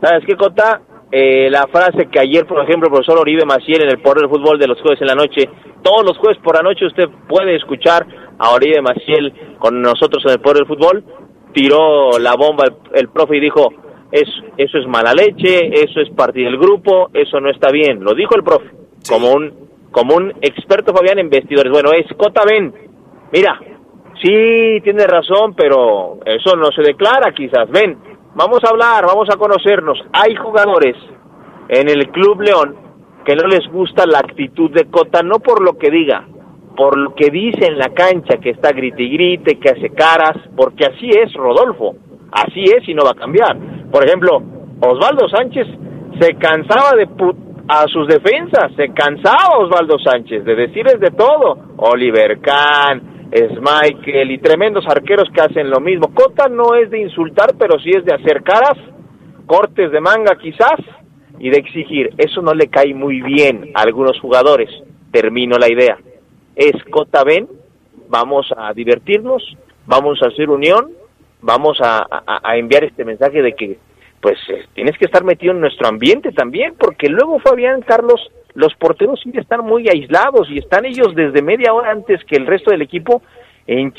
¿sabes qué Cota? Eh, la frase que ayer, por ejemplo, el profesor Oribe Maciel en el Poder del Fútbol de los jueves en la noche, todos los jueves por la noche usted puede escuchar a Oribe Maciel con nosotros en el Poder del Fútbol, tiró la bomba el, profe y dijo, es, eso es mala leche, eso es partir del grupo, eso no está bien, lo dijo el profe, como un como un experto Fabián en vestidores. Bueno, es Cota, ven, mira, sí, tiene razón, pero eso no se declara quizás, ven, Vamos a hablar, vamos a conocernos. Hay jugadores en el Club León que no les gusta la actitud de Cota, no por lo que diga, por lo que dice en la cancha, que está grite y grite, que hace caras, porque así es Rodolfo, así es y no va a cambiar. Por ejemplo, Osvaldo Sánchez se cansaba de a sus defensas, se cansaba Osvaldo Sánchez de decirles de todo. Oliver Kahn, Michael y tremendos arqueros que hacen lo mismo. Cota no es de insultar, pero sí es de hacer caras, cortes de manga quizás, y de exigir. Eso no le cae muy bien a algunos jugadores. Termino la idea. Es Cota, ven, vamos a divertirnos, vamos a hacer unión, vamos a, enviar este mensaje de que pues eh, tienes que estar metido en nuestro ambiente también, porque luego Fabián Carlos, los porteros sí están muy aislados y están ellos desde media hora antes que el resto del equipo en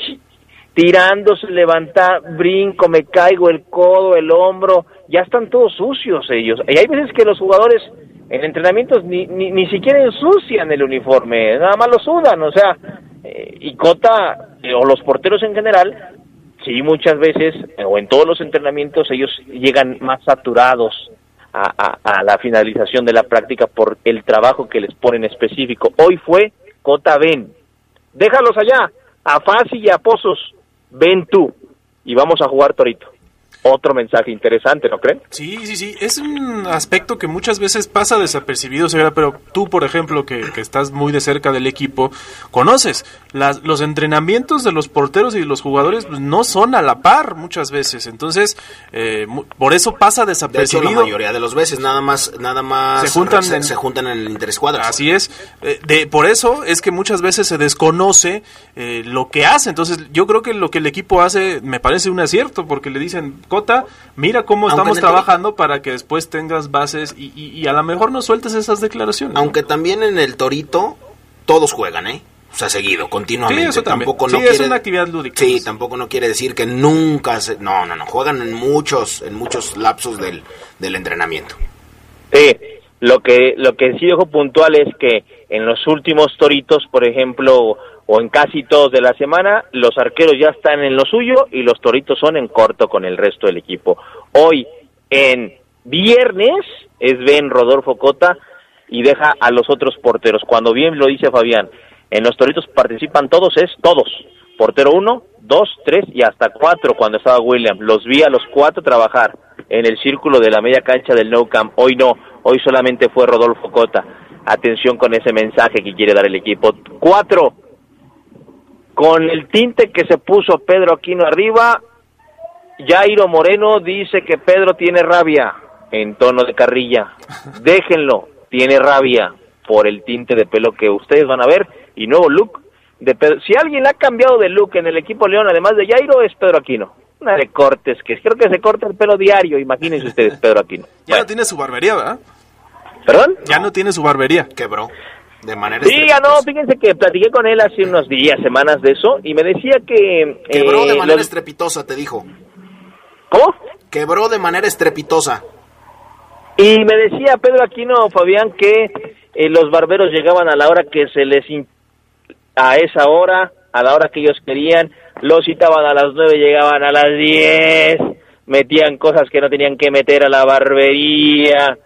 tirándose, levantar, brinco, me caigo el codo, el hombro, ya están todos sucios ellos. Y hay veces que los jugadores en entrenamientos ni, ni, ni siquiera ensucian el uniforme, nada más lo sudan, o sea, eh, y Cota, eh, o los porteros en general, sí muchas veces, o en todos los entrenamientos, ellos llegan más saturados a, a, la finalización de la práctica por el trabajo que les ponen específico. Hoy fue Cota ven, déjalos allá, a Fácil y a Pozos, ven tú, y vamos a jugar Torito otro mensaje interesante, ¿no creen? Sí, sí, sí. Es un aspecto que muchas veces pasa desapercibido, señora, pero tú, por ejemplo, que, estás muy de cerca del equipo, conoces las, los entrenamientos de los porteros y de los jugadores pues, no son a la par muchas veces. Entonces, eh, por eso pasa desapercibido. la mayoría de las veces, nada más, nada más se juntan, en, se juntan en el interescuadras. Así es. Eh, de, por eso es que muchas veces se desconoce eh, lo que hace. Entonces, yo creo que lo que el equipo hace me parece un acierto, porque le dicen, Cota, mira cómo estamos trabajando para que después tengas bases y, a lo mejor no sueltes esas declaraciones. Aunque también en el Torito todos juegan, ¿eh? O sea, seguido, continuamente. Sí, eso tampoco no es una actividad lúdica. Sí, tampoco no quiere decir que nunca se... No, no, no, juegan en muchos, en muchos lapsos del, del entrenamiento. Sí, lo que, lo que sí dejo puntual es que en los últimos toritos, por ejemplo, o en casi todos de la semana, los arqueros ya están en lo suyo y los toritos son en corto con el resto del equipo. Hoy, en viernes, es Ben Rodolfo Cota y deja a los otros porteros. Cuando bien lo dice Fabián, en los toritos participan todos, es todos. Portero uno, dos, tres y hasta cuatro cuando estaba William. Los vi a los cuatro trabajar en el círculo de la media cancha del No Camp. Hoy no, hoy solamente fue Rodolfo Cota. Atención con ese mensaje que quiere dar el equipo. Cuatro, con el tinte que se puso Pedro Aquino arriba, Jairo Moreno dice que Pedro tiene rabia en tono de carrilla. Déjenlo, tiene rabia por el tinte de pelo que ustedes van a ver y nuevo look de Pedro. Si alguien ha cambiado de look en el equipo León, además de Jairo, es Pedro Aquino. Una de cortes, que creo que se corta el pelo diario, imagínense ustedes, Pedro Aquino. Ya no tiene su barbería, ¿verdad? ¿Perdón? Ya no tiene su barbería. Quebró de manera Sí, ya no, fíjense que platiqué con él hace unos días, semanas de eso, y me decía que... Quebró de eh, manera estrepitosa, te dijo. ¿Cómo? Quebró de manera estrepitosa. Y me decía Pedro Aquino, Fabián, que eh, los barberos llegaban a la hora que se les... a esa hora, a la hora que ellos querían, los citaban a las nueve, llegaban a las diez, metían cosas que no tenían que meter a la barbería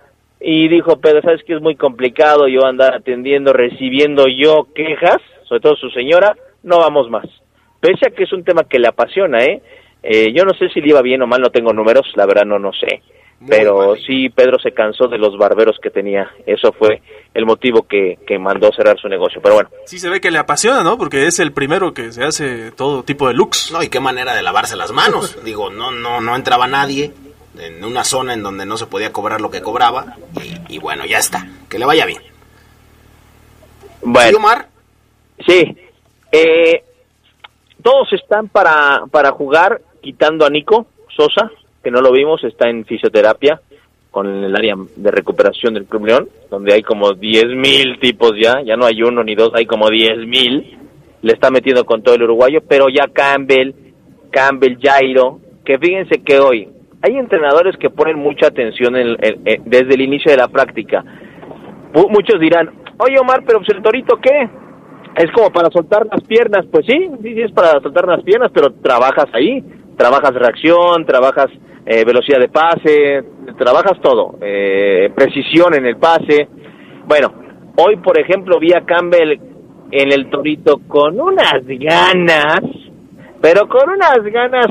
y dijo, pero sabes que es muy complicado yo andar atendiendo, recibiendo yo quejas, sobre todo su señora, no vamos más. Pese a que es un tema que le apasiona, ¿eh? eh yo no sé si le iba bien o mal, no tengo números, la verdad no, no sé. pero sí, Pedro se cansó de los barberos que tenía. Eso fue el motivo que, que mandó cerrar su negocio. Pero bueno. Sí, se ve que le apasiona, ¿no? Porque es el primero que se hace todo tipo de looks. No, y qué manera de lavarse las manos. Digo, no, no, no entraba nadie en una zona en donde no se podía cobrar lo que cobraba y, bueno, ya está, que le vaya bien. Bueno, ¿Sí, Omar? Sí, eh, todos están para, para jugar, quitando a Nico Sosa, que no lo vimos, está en fisioterapia con el área de recuperación del Club León, donde hay como 10.000 tipos ya, ya no hay uno ni dos, hay como 10.000, le está metiendo con todo el uruguayo, pero ya Campbell, Campbell, Jairo, que fíjense que hoy hay entrenadores que ponen mucha atención desde el inicio de la práctica. muchos dirán, oye Omar, pero pues, el torito qué? Es como para soltar las piernas. Pues sí, sí, sí es para soltar las piernas, pero trabajas ahí, trabajas reacción, trabajas eh, velocidad de pase, trabajas todo, eh, precisión en el pase. Bueno, hoy por ejemplo vi a Campbell en el torito con unas ganas, pero con unas ganas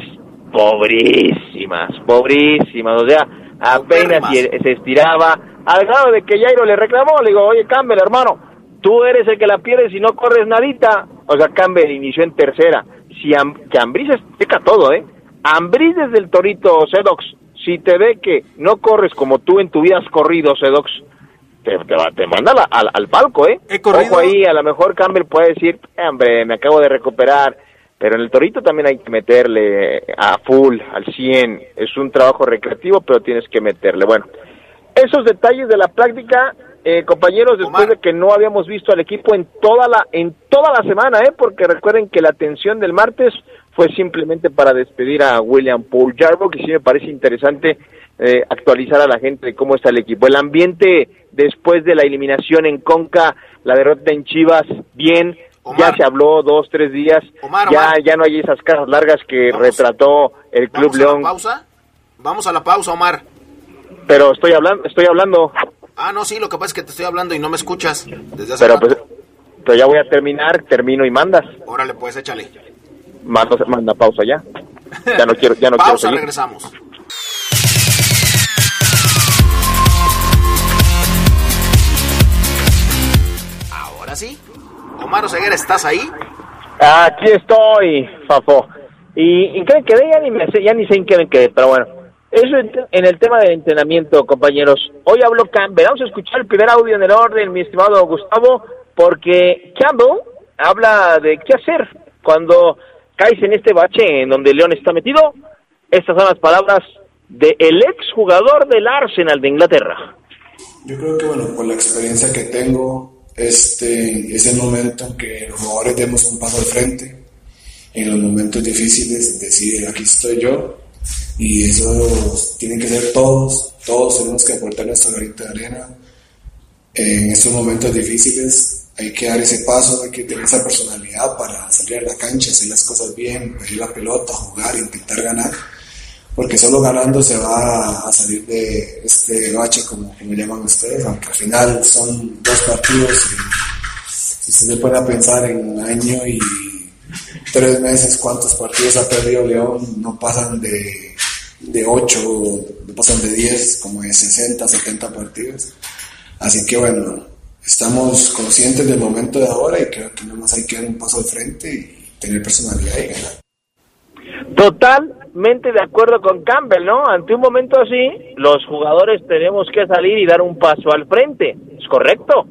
pobrísimas, pobrísimas, o sea, apenas se estiraba, al grado de que Jairo le reclamó, le digo, oye Campbell, hermano, tú eres el que la pierdes y no corres nadita, o sea, Campbell inició en tercera, si que Ambris seca todo, ¿eh? Ambris desde el torito Sedox, si te ve que no corres como tú en tu vida has corrido, Sedox, te, te, manda al, palco, ¿eh? He corrido. Ojo ahí, a lo mejor Campbell puede decir, hombre, me acabo de recuperar, pero en el Torito también hay que meterle a full, al 100. Es un trabajo recreativo, pero tienes que meterle. Bueno, esos detalles de la práctica, eh, compañeros, después de que no habíamos visto al equipo en toda la en toda la semana, ¿eh? porque recuerden que la atención del martes fue simplemente para despedir a William Paul Jarbo, que sí me parece interesante eh, actualizar a la gente de cómo está el equipo. El ambiente después de la eliminación en Conca, la derrota en Chivas, bien, ya se habló dos, tres días, ya, ya no hay esas caras largas que retrató el Club León. pausa? Vamos a la pausa, Omar. Pero estoy hablando, estoy hablando. Ah, no, sí, lo que pasa es que te estoy hablando y no me escuchas desde hace pero, pues, pero ya voy a terminar, termino y mandas. Órale, pues échale. Manda, manda pausa ya. Ya no quiero, ya no pausa, regresamos. Ahora sí. Omar Oseguera, ¿estás ahí? Aquí estoy, Fafo. Y, y creen que ya ni, me sé, ya ni sé en qué me quedé, pero bueno. Eso en el tema del entrenamiento, compañeros. Hoy habló Campbell. Vamos a escuchar el primer audio en el orden, mi estimado Gustavo, porque Campbell habla de qué hacer cuando caes en este bache en donde León está metido. Estas son las palabras del ex exjugador del Arsenal de Inglaterra. Yo creo que, bueno, por la experiencia que tengo, este es el momento en que los jugadores demos un paso al frente. En los momentos difíciles, decir, aquí estoy yo, y eso tienen que ser todos, todos tenemos que aportar nuestra granito de arena. En estos momentos difíciles hay que dar ese paso, hay que tener esa personalidad para salir a la cancha, hacer las cosas bien, pedir la pelota, jugar, intentar ganar, porque solo ganando se va a salir de este bache, como, me llaman ustedes, aunque al final son dos partidos y si se pone a pensar en un año y tres meses cuántos partidos ha perdido León, no pasan de de 8, pasan de 10, como de 60, 70 partidos. Así que bueno, estamos conscientes del momento de ahora y creo que no más hay que dar un paso al frente y tener personalidad y ganar. Totalmente de acuerdo con Campbell, ¿no? Ante un momento así, los jugadores tenemos que salir y dar un paso al frente. ¿Es correcto?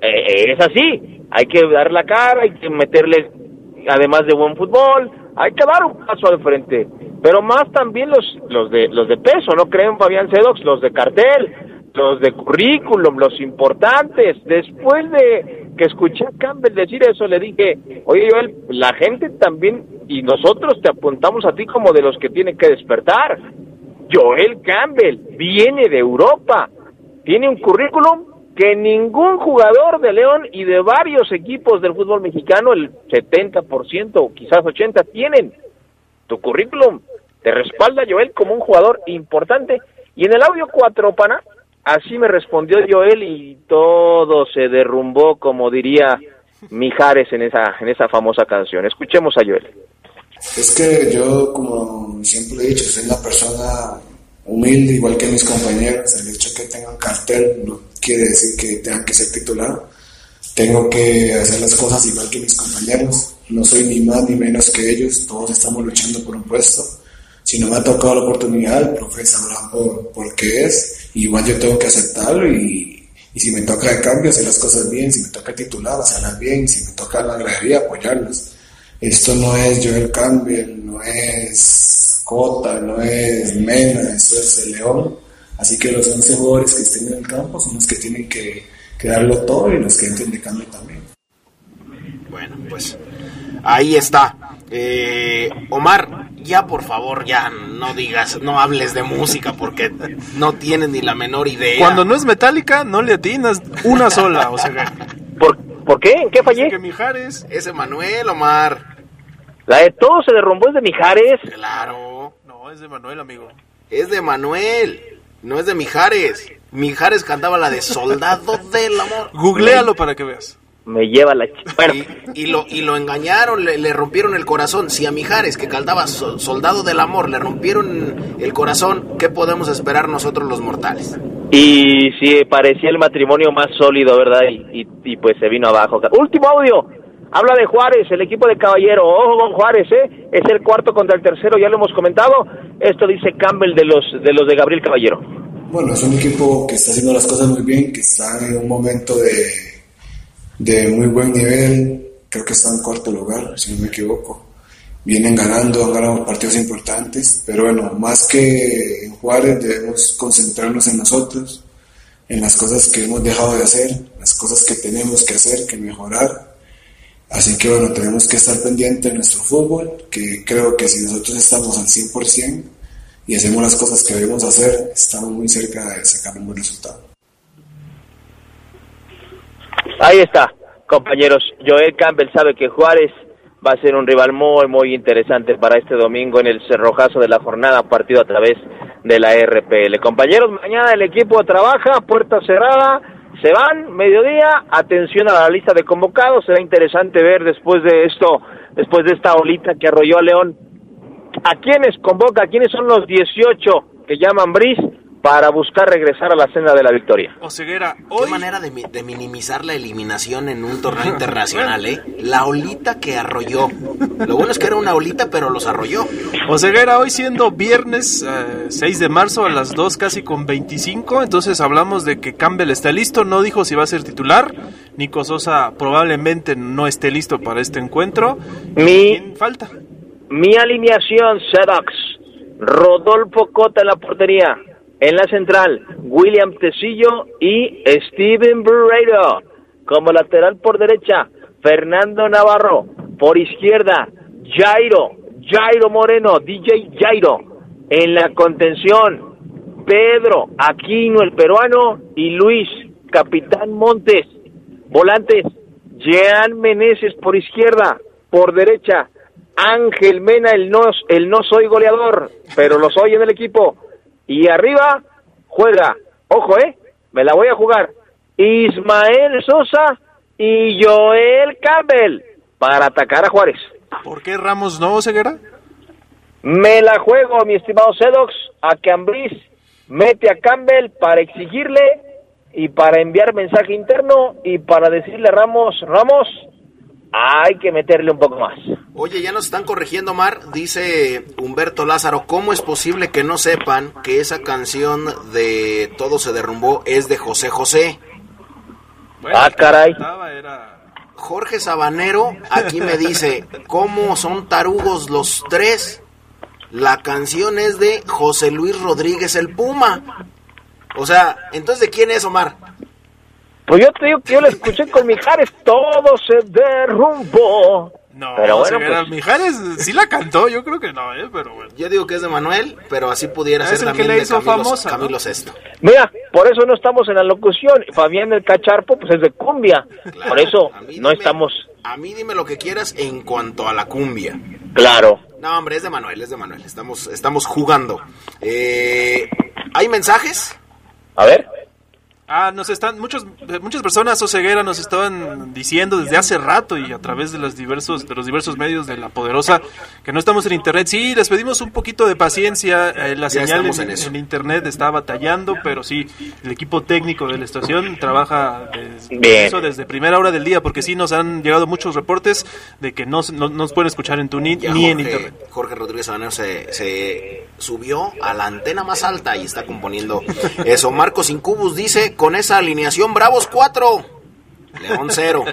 Eh, es así. Hay que dar la cara, hay que meterle, además de buen fútbol, hay que dar un paso al frente pero más también los, los, de, los de peso, ¿no creen, Fabián Sedox? Los de cartel, los de currículum, los importantes. Después de que escuché a Campbell decir eso, le dije, oye Joel, la gente también, y nosotros te apuntamos a ti como de los que tienen que despertar. Joel Campbell viene de Europa, tiene un currículum que ningún jugador de León y de varios equipos del fútbol mexicano, el 70% o quizás 80%, tienen tu currículum te respalda Joel como un jugador importante. Y en el audio 4, pana, así me respondió Joel y todo se derrumbó, como diría Mijares en esa, en esa famosa canción. Escuchemos a Joel. Es que yo, como siempre he dicho, soy una persona humilde, igual que mis compañeros. El hecho de que tengan cartel no quiere decir que tengan que ser titular. Tengo que hacer las cosas igual que mis compañeros no soy ni más ni menos que ellos, todos estamos luchando por un puesto. Si no me ha tocado la oportunidad, el profe sabrá por, por qué es, igual yo tengo que aceptarlo y, y si me toca de cambio, hacer las cosas bien, si me toca titular, hacerlas bien, si me toca la gradería, apoyarlos. Esto no es Joel Campbell, no es Cota, no es Mena, eso es el León. Así que los 11 jugadores que estén en el campo son los que tienen que, que darlo todo y los que entren de cambio también. Bueno, pues Ahí está. Eh, Omar, ya por favor, ya no digas, no hables de música porque no tienes ni la menor idea. Cuando no es metálica, no le atinas una sola, o sea. ¿Por, ¿por qué? ¿En qué fallé? Que Mijares. Es Emanuel, Omar. La de todo se derrumbó es de Mijares. Claro. No, es de Manuel, amigo. Es de Manuel, no es de Mijares. Mijares cantaba la de Soldado del Amor. Googlealo para que veas me lleva la y, lo, y lo engañaron, le, rompieron el corazón. Si a Mijares, que cantaba Soldado del Amor, le rompieron el corazón, ¿qué podemos esperar nosotros los mortales? Y si parecía el matrimonio más sólido, ¿verdad? Y, y, pues se vino abajo. Último audio. Habla de Juárez, el equipo de Caballero. Ojo con Juárez, ¿eh? Es el cuarto contra el tercero, ya lo hemos comentado. Esto dice Campbell de los de, los de Gabriel Caballero. Bueno, es un equipo que está haciendo las cosas muy bien, que está en un momento de de muy buen nivel, creo que está en cuarto lugar, si no me equivoco. vienen ganando, han ganado partidos importantes, pero bueno, más que en Juárez debemos concentrarnos en nosotros, en las cosas que hemos dejado de hacer, las cosas que tenemos que hacer, que mejorar. Así que bueno, tenemos que estar pendientes de nuestro fútbol, que creo que si nosotros estamos al 100% y hacemos las cosas que debemos hacer, estamos muy cerca de sacar un buen resultado. Ahí está, compañeros. Joel Campbell sabe que Juárez va a ser un rival muy, muy interesante para este domingo en el cerrojazo de la jornada, partido a través de la RPL. Compañeros, mañana el equipo trabaja, puerta cerrada, se van, mediodía, atención a la lista de convocados, será interesante ver después de esto, después de esta olita que arrolló a León, a quiénes convoca, quiénes son los 18 que llaman Bris para buscar regresar a la senda de la victoria. O Ceguera, hoy... Qué manera de, de, minimizar la eliminación en un torneo internacional, ¿eh? La olita que arrolló. Lo bueno es que era una olita, pero los arrolló. O Ceguera, hoy siendo viernes eh, 6 de marzo a las 2 casi con 25, entonces hablamos de que Campbell está listo, no dijo si va a ser titular, Nico Sosa probablemente no esté listo para este encuentro. Mi... ¿Quién falta? Mi alineación, Sedox. Rodolfo Cota en la portería. En la central, William Tecillo y Steven Burreiro. Como lateral por derecha, Fernando Navarro. Por izquierda, Jairo, Jairo Moreno, DJ Jairo. En la contención, Pedro Aquino, el peruano, y Luis, Capitán Montes. Volantes, Jean Meneses por izquierda, por derecha, Ángel Mena, el no, el no soy goleador, pero lo soy en el equipo. Y arriba juega, ojo, eh, me la voy a jugar. Ismael Sosa y Joel Campbell para atacar a Juárez. ¿Por qué Ramos no, Ceguera? Me la juego, mi estimado Sedox, a que Ambris mete a Campbell para exigirle y para enviar mensaje interno y para decirle a Ramos, Ramos, hay que meterle un poco más. Oye, ya nos están corrigiendo, Mar. Dice Humberto Lázaro, ¿cómo es posible que no sepan que esa canción de Todo se derrumbó es de José José? Bueno, ah, caray. Jorge Sabanero aquí me dice, ¿cómo son tarugos los tres? La canción es de José Luis Rodríguez el Puma. O sea, entonces, ¿de quién es Omar? Pues yo te digo que yo la escuché con Mijares, todo se derrumbó. No, pero bueno, pues, Mijares sí la cantó, yo creo que no, ¿eh? pero bueno. Yo digo que es de Manuel, pero así pudiera ser también de Camilo, famosa, Camilo Sesto. Mira, por eso no estamos en la locución. Fabián el Cacharpo, pues es de cumbia. Claro, por eso no dime, estamos. A mí dime lo que quieras en cuanto a la cumbia. Claro. No, hombre, es de Manuel, es de Manuel. Estamos, estamos jugando. Eh, ¿Hay mensajes? A ver. Ah, nos están, muchos, muchas personas, Oseguera, nos estaban diciendo desde hace rato y a través de los diversos, de los diversos medios de La Poderosa que no estamos en internet. Sí, les pedimos un poquito de paciencia. Eh, la Ya señal en, en eso. en internet está batallando, pero sí, el equipo técnico de la estación trabaja desde, eso desde primera hora del día, porque sí nos han llegado muchos reportes de que no, se- no, no nos pueden escuchar en TuneIn Ya ni en internet. Jorge Rodríguez Sabanero se, se subió a la antena más alta y está componiendo eso. Marcos Incubus dice, con esa alineación, Bravos 4, León 0.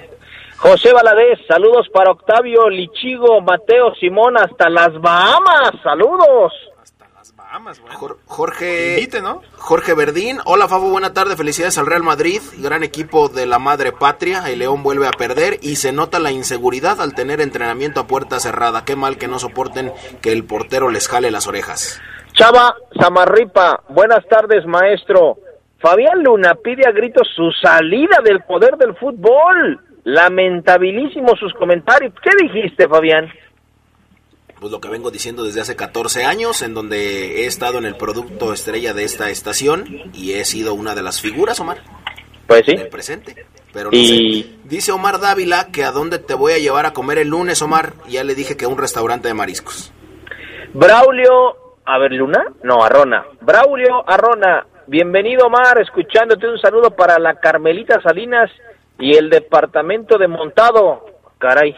José Valadez, saludos para Octavio, Lichigo, Mateo, Simón, hasta las Bahamas, saludos. Bueno. Jorge, Invite, ¿no? Jorge Verdín, hola Fabo, buena tarde, felicidades al Real Madrid, gran equipo de la madre patria, el León vuelve a perder y se nota la inseguridad al tener entrenamiento a puerta cerrada, qué mal que no soporten que el portero les jale las orejas. Chava Samarripa, buenas tardes, maestro. Fabián Luna pide a gritos su salida del poder del fútbol. Lamentabilísimos sus comentarios. ¿Qué dijiste, Fabián? Pues lo que vengo diciendo desde hace 14 años, en donde he estado en el producto estrella de esta estación y he sido una de las figuras, Omar, Pues sí. en el presente. Pero no Y- sé. Dice Omar Dávila que a dónde te voy a llevar a comer el lunes, Omar. Ya le dije que a un restaurante de mariscos. Braulio, a ver, Luna, no, Arrona. Braulio Arrona, bienvenido, Mar, escuchándote un saludo para la Carmelita Salinas y el departamento de Montado. Caray.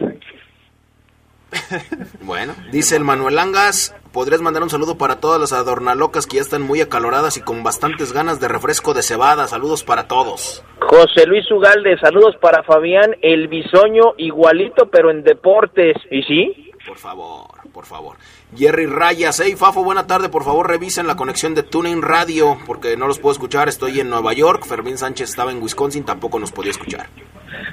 Bueno, dice el Manuel Angas, podrías mandar un saludo para todas las adornalocas que ya están muy acaloradas y con bastantes ganas de refresco de cebada. Saludos para todos. José Luis Ugalde, saludos para Fabián, el bisoño igualito, pero en deportes. ¿Y sí? Por favor, por favor. Jerry Rayas, hey Fafo, buena tarde, por favor revisen la conexión de Tuning Radio, porque no los puedo escuchar, estoy en Nueva York, Fermín Sánchez estaba en Wisconsin, tampoco nos podía escuchar.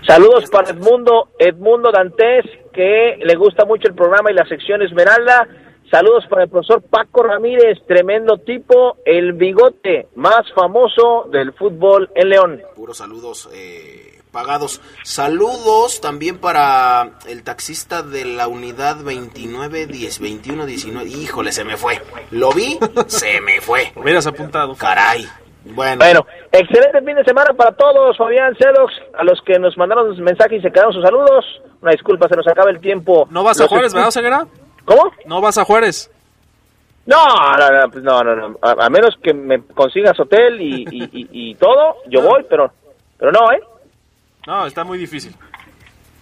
Saludos para Edmundo, Edmundo Dantes, que le gusta mucho el programa y la sección Esmeralda. Saludos para el profesor Paco Ramírez, tremendo tipo, el bigote más famoso del fútbol en León. Puros saludos eh, pagados. Saludos también para el taxista de la unidad 29, 10, 21, 19. Híjole, se me fue. Lo vi, se me fue. Hubieras apuntado. Caray. Bueno. Bueno, excelente fin de semana para todos, Fabián Cedox, a los que nos mandaron mensajes y se quedaron sus saludos. Una disculpa, se nos acaba el tiempo. ¿No vas a Juárez, verdad, Ceguera? ¿Cómo? ¿No vas a Juárez? No, no, no, pues no, no, no. A, a, menos que me consigas hotel y, y, y, y todo, yo voy, pero, pero no, ¿eh? No, está muy difícil.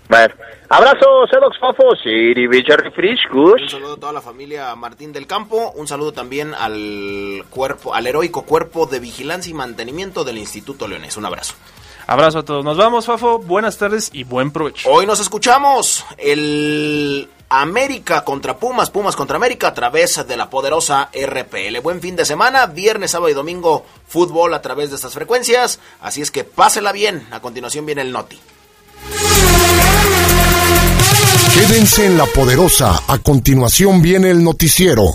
Bueno, abrazo, Cedox Fafo, Siri Frisch, Un saludo a toda la familia Martín del Campo, un saludo también al cuerpo, al heroico cuerpo de vigilancia y mantenimiento del Instituto Leones. Un abrazo. Abrazo a todos. Nos vamos, Fafo. Buenas tardes y buen provecho. Hoy nos escuchamos el América contra Pumas, Pumas contra América a través de la poderosa RPL. Buen fin de semana, viernes, sábado y domingo, fútbol a través de estas frecuencias. Así es que pásela bien. A continuación viene el Noti. Quédense en la poderosa. A continuación viene el noticiero.